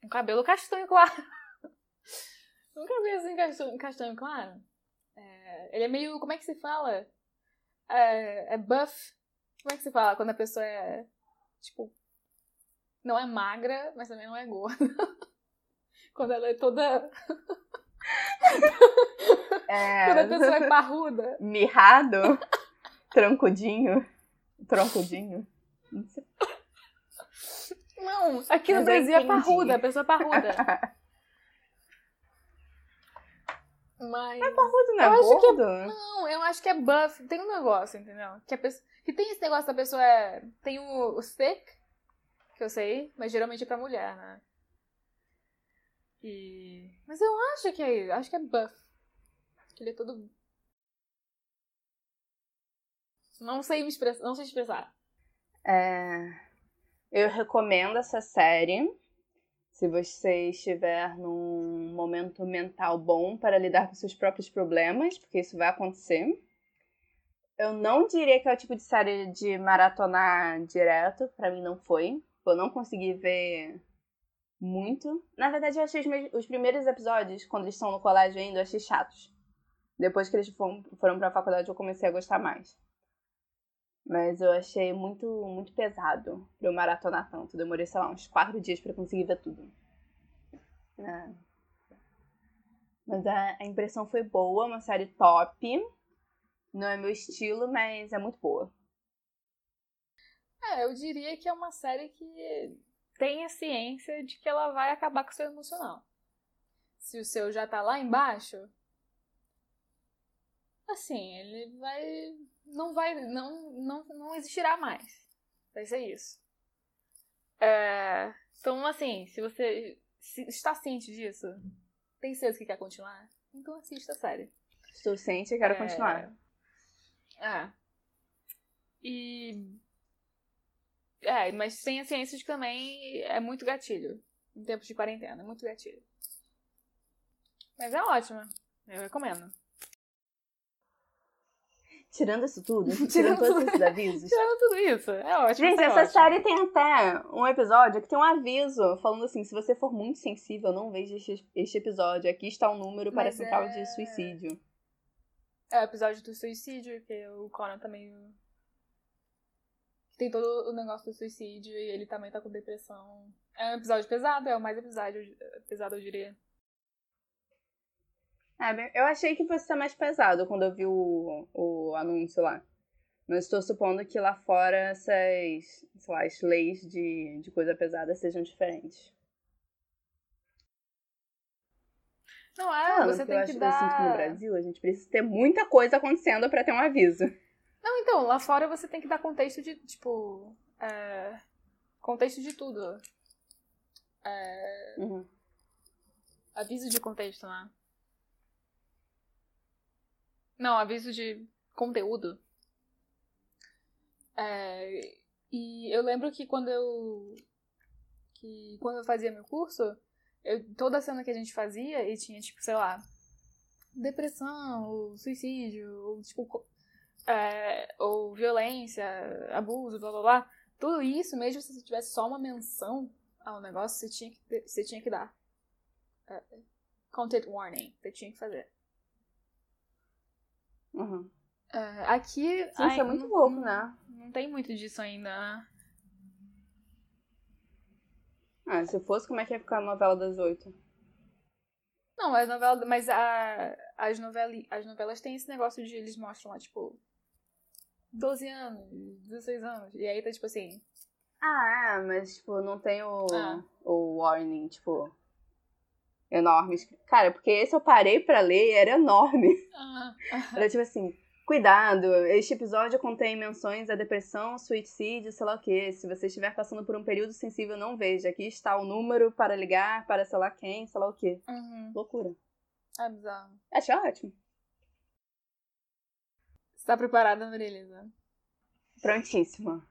um cabelo castanho claro. um cabelo assim, castanho, castanho claro. É, ele é meio, como é que se fala? É, é buff. Como é que se fala quando a pessoa é, tipo, não é magra, mas também não é gorda. quando ela é toda... Quando a pessoa É. é parruda. Mirrado? Troncudinho? Troncudinho? Não sei. Não, aqui no eu Brasil é parruda, a pessoa é parruda. Mas. Parrudo não Eu é acho que é-? Não, eu acho que é buff. Tem um negócio, entendeu? Que, a pessoa... que tem esse negócio da pessoa é. Tem o, o thick, que eu sei, mas geralmente é pra mulher, né? E. Mas eu acho que é. Acho que é buff. Que ele é todo. Não sei me expressar. Não sei expressar. É, eu recomendo essa série se você estiver num momento mental bom para lidar com seus próprios problemas, porque isso vai acontecer. Eu não diria que é o tipo de série de maratonar direto, pra mim não foi. Eu não consegui ver muito. Na verdade, eu achei os, meus- os primeiros episódios, quando eles estão no colégio ainda, eu achei chatos. Depois que eles foram, foram pra faculdade, eu comecei a gostar mais. Mas eu achei muito, muito pesado pra eu maratonar tanto. Demorei, sei lá, uns quatro dias pra conseguir ver tudo. É. Mas a, a impressão foi boa, uma série top. Não é meu estilo, mas é muito boa. É, eu diria que é uma série que tem a ciência de que ela vai acabar com o seu emocional. Se o seu já tá lá embaixo, assim, ele vai. Não vai. Não, não, não existirá mais. Vai ser isso. É, então, assim, se você se- está ciente disso, tem certeza que quer continuar, então assista a série. Estou ciente e quero É. continuar. É. E. É, mas tem a ciência de que também é muito gatilho. Em tempos de quarentena, é muito gatilho. Mas é ótima. Eu recomendo. Tirando isso tudo, Tirando tirando todos esses avisos. Tirando tudo isso, é ótimo. Gente, é essa ótimo. série tem até um episódio que tem um aviso falando assim: se você for muito sensível, não veja este, este episódio. Aqui está o número para Mas central é- de suicídio. É o episódio do suicídio, que o Conan também. Tem todo o negócio do suicídio e ele também tá com depressão. É um episódio pesado, é o mais episódio pesado, eu diria. É, eu achei que fosse ser mais pesado quando eu vi o, o anúncio lá. Mas estou supondo que lá fora essas, sei lá, as leis de, de coisa pesada sejam diferentes. Não é, Falando, você tem eu, que acho, dar. eu sinto que no Brasil a gente precisa ter muita coisa acontecendo para ter um aviso. Não, então, lá fora você tem que dar contexto de, tipo. é, Contexto de tudo. É, Uhum. Aviso de contexto, né? Não, aviso de conteúdo. É, e eu lembro que quando eu. que quando eu fazia meu curso, eu, toda cena que a gente fazia, e tinha, tipo, sei lá, depressão, ou suicídio, ou tipo. é, ou violência, abuso, blá blá blá. Tudo isso, mesmo se você tivesse só uma menção ao negócio, você tinha que, você tinha que dar. É, content warning, você tinha que fazer. Uhum. É, aqui. Sim, isso é muito não, louco, né? Não tem muito disso ainda, né? Ah, se fosse, como é que ia ficar a novela das oito? Não, as novelas. Mas a, as, noveli, as novelas têm esse negócio de eles mostram lá, tipo. 12 anos, 16 anos. E aí tá tipo assim. Ah, é, mas tipo, não tem o, ah. o warning, tipo. Enorme. Cara, porque esse eu parei pra ler e era enorme. Ah. Era tipo assim Cuidado, este episódio contém menções à depressão, suicídio, sei lá o que. Se você estiver passando por um período sensível, não veja. Aqui está o número para ligar para sei lá quem, sei lá o que. Uhum. Loucura. É bizarro. Achei ótimo. Está preparada, Marilisa? Prontíssima.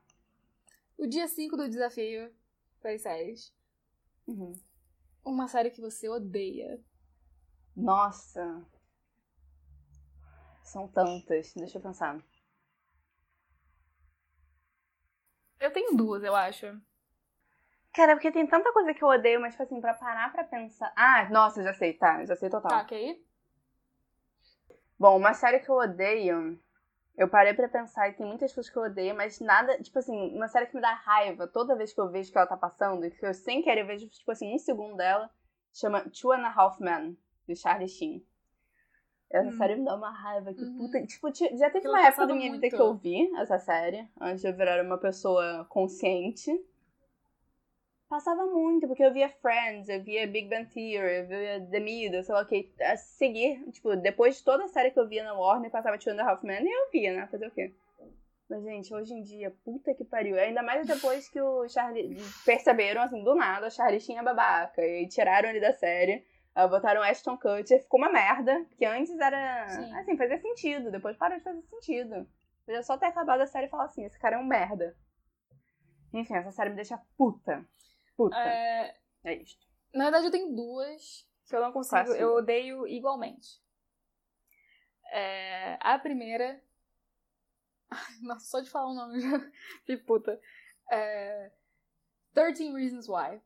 O dia 5 do desafio para as séries. Uhum. Uma série que você odeia. Nossa. São tantas. Deixa eu pensar. Eu tenho duas, eu acho. Cara, porque tem tanta coisa que eu odeio, mas, tipo assim, pra parar pra pensar. Ah, nossa, já sei, tá, já sei total. Tá, ok. Bom, uma série que eu odeio. Eu parei pra pensar e tem muitas coisas que eu odeio, mas nada. Tipo assim, uma série que me dá raiva toda vez que eu vejo que ela tá passando, e que eu sem querer vejo, tipo assim, um segundo dela, chama Two and a Half Men, de Charlie Sheen. Essa hum. série me dá uma raiva. Que uhum. puta. Tipo, já teve uma época da minha muito. vida que eu vi essa série, antes de eu virar uma pessoa consciente. Passava muito, porque eu via Friends, eu via Big Bang Theory, eu via The Middle, sei lá o que. A seguir, tipo, depois de toda a série que eu via na Warner, passava Two and a Half Men e eu via, né? Fazer o quê? Mas, gente, hoje em dia, puta que pariu. Ainda mais depois que o Charlie. Perceberam, assim, do nada, o Charlie tinha babaca. E tiraram ele da série. Uh, botaram Ashton Kutcher, ficou uma merda, porque antes era. Sim. Assim, fazia sentido, depois parou de fazer sentido. Podia só ter acabado a série e falar assim: esse cara é um merda. Enfim, essa série me deixa puta. Puta. É, é isto. Na verdade, eu tenho duas que eu não consigo. Eu odeio igualmente. É, a primeira. Nossa, só de falar o nome já. que puta. É, 13 Reasons Why.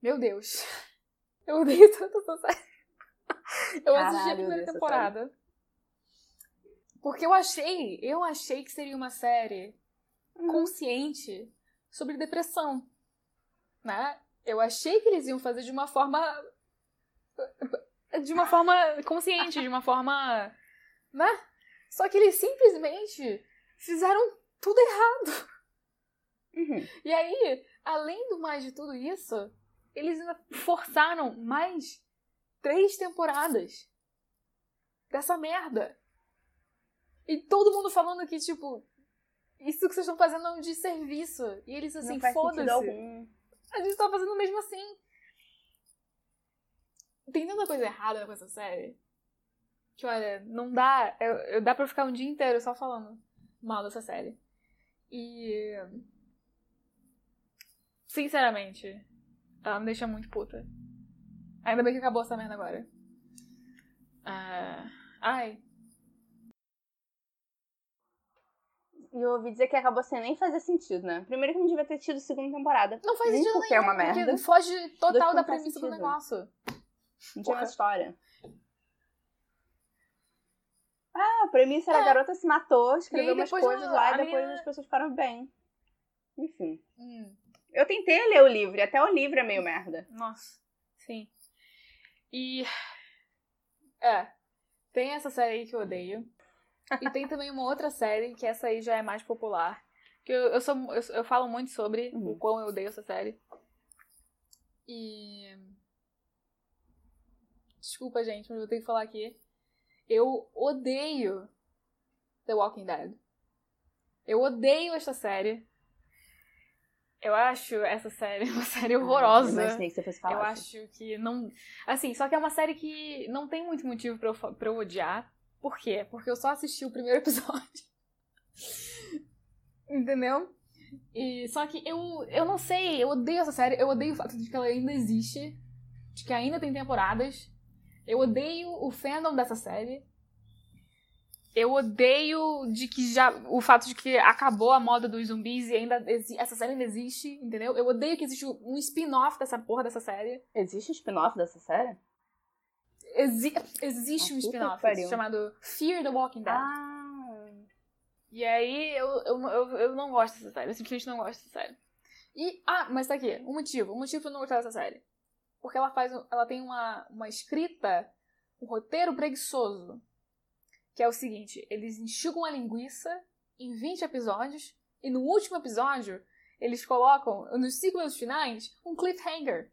Meu Deus. Eu odeio tanto essa série. Eu Caralho, assisti a primeira temporada. Porque eu achei, eu achei que seria uma série uhum. consciente sobre depressão. Né? Eu achei que eles iam fazer de uma forma. De uma forma consciente, de uma forma. Né? Só que eles simplesmente fizeram tudo errado. Uhum. E aí, além do mais de tudo isso, eles ainda forçaram mais três temporadas dessa merda. E todo mundo falando que, tipo, isso que vocês estão fazendo é um desserviço. E eles assim, foda-se. A gente tá fazendo mesmo assim. Tem tanta coisa errada com essa série. Que olha, não dá. Eu, eu dá pra ficar um dia inteiro só falando mal dessa série. E. Sinceramente, ela me deixa muito puta. Ainda bem que acabou essa merda agora. Uh, ai. E eu ouvi dizer que acabou sem nem fazer sentido, né? Primeiro que não devia ter tido segunda temporada. Não faz sentido porque nenhum, é uma merda. foge total da premissa do negócio. Não tinha mais história. Ah, a premissa era é. a garota se matou, escreveu umas coisas lá e depois as pessoas ficaram bem. Enfim. Hum. Eu tentei ler o livro, e até o livro é meio merda. Nossa, sim. E. É. Tem essa série aí que eu odeio. E tem também uma outra série, que essa aí já é mais popular. Que eu, eu, sou, eu, eu falo muito sobre uhum. o quão eu odeio essa série. E. Desculpa, gente, mas eu tenho que falar aqui. Eu odeio The Walking Dead. Eu odeio esta série. Eu acho essa série uma série horrorosa. Ah, eu que você fosse falar. Eu acho que não. Assim, só que é uma série que não tem muito motivo pra eu, pra eu odiar. Por quê? Porque eu só assisti o primeiro episódio. Entendeu? E, só que eu, eu não sei, eu odeio essa série, eu odeio o fato de que ela ainda existe, de que ainda tem temporadas. Eu odeio o fandom dessa série. Eu odeio de que já. O fato de que acabou a moda dos zumbis e ainda. Essa série ainda existe, entendeu? Eu odeio que existe um spin-off dessa porra dessa série. Existe um spin-off dessa série? Exi existe Ah, um spin-off chamado Fear the Walking Dead. Ah, E aí eu, eu, eu, eu não gosto dessa série. Eu simplesmente não gosto dessa série. E. Ah, mas tá aqui. Um motivo. Um motivo pra eu não gostar dessa série. Porque ela faz. Ela tem uma, uma escrita, um roteiro preguiçoso. Que é o seguinte: eles enxugam a linguiça em 20 episódios. E no último episódio, eles colocam, nos 5 minutos finais, um cliffhanger.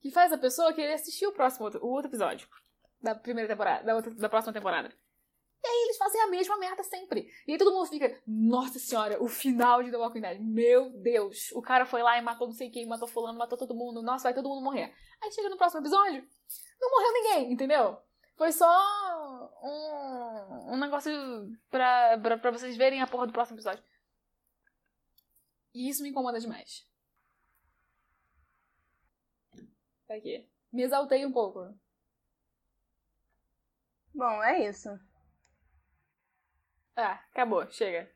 Que faz a pessoa querer assistir o próximo o outro episódio. Da primeira temporada. Da, outra, da próxima temporada. E aí eles fazem a mesma merda sempre. E aí todo mundo fica, nossa senhora, o final de The Walking Dead. Meu Deus, o cara foi lá e matou não sei quem, matou fulano, matou todo mundo. Nossa, vai todo mundo morrer. Aí chega no próximo episódio, não morreu ninguém, entendeu? Foi só um, um negócio pra, pra, pra vocês verem a porra do próximo episódio. E isso me incomoda demais. Tá aqui. Me exaltei um pouco. Bom, é isso. Ah, acabou, chega.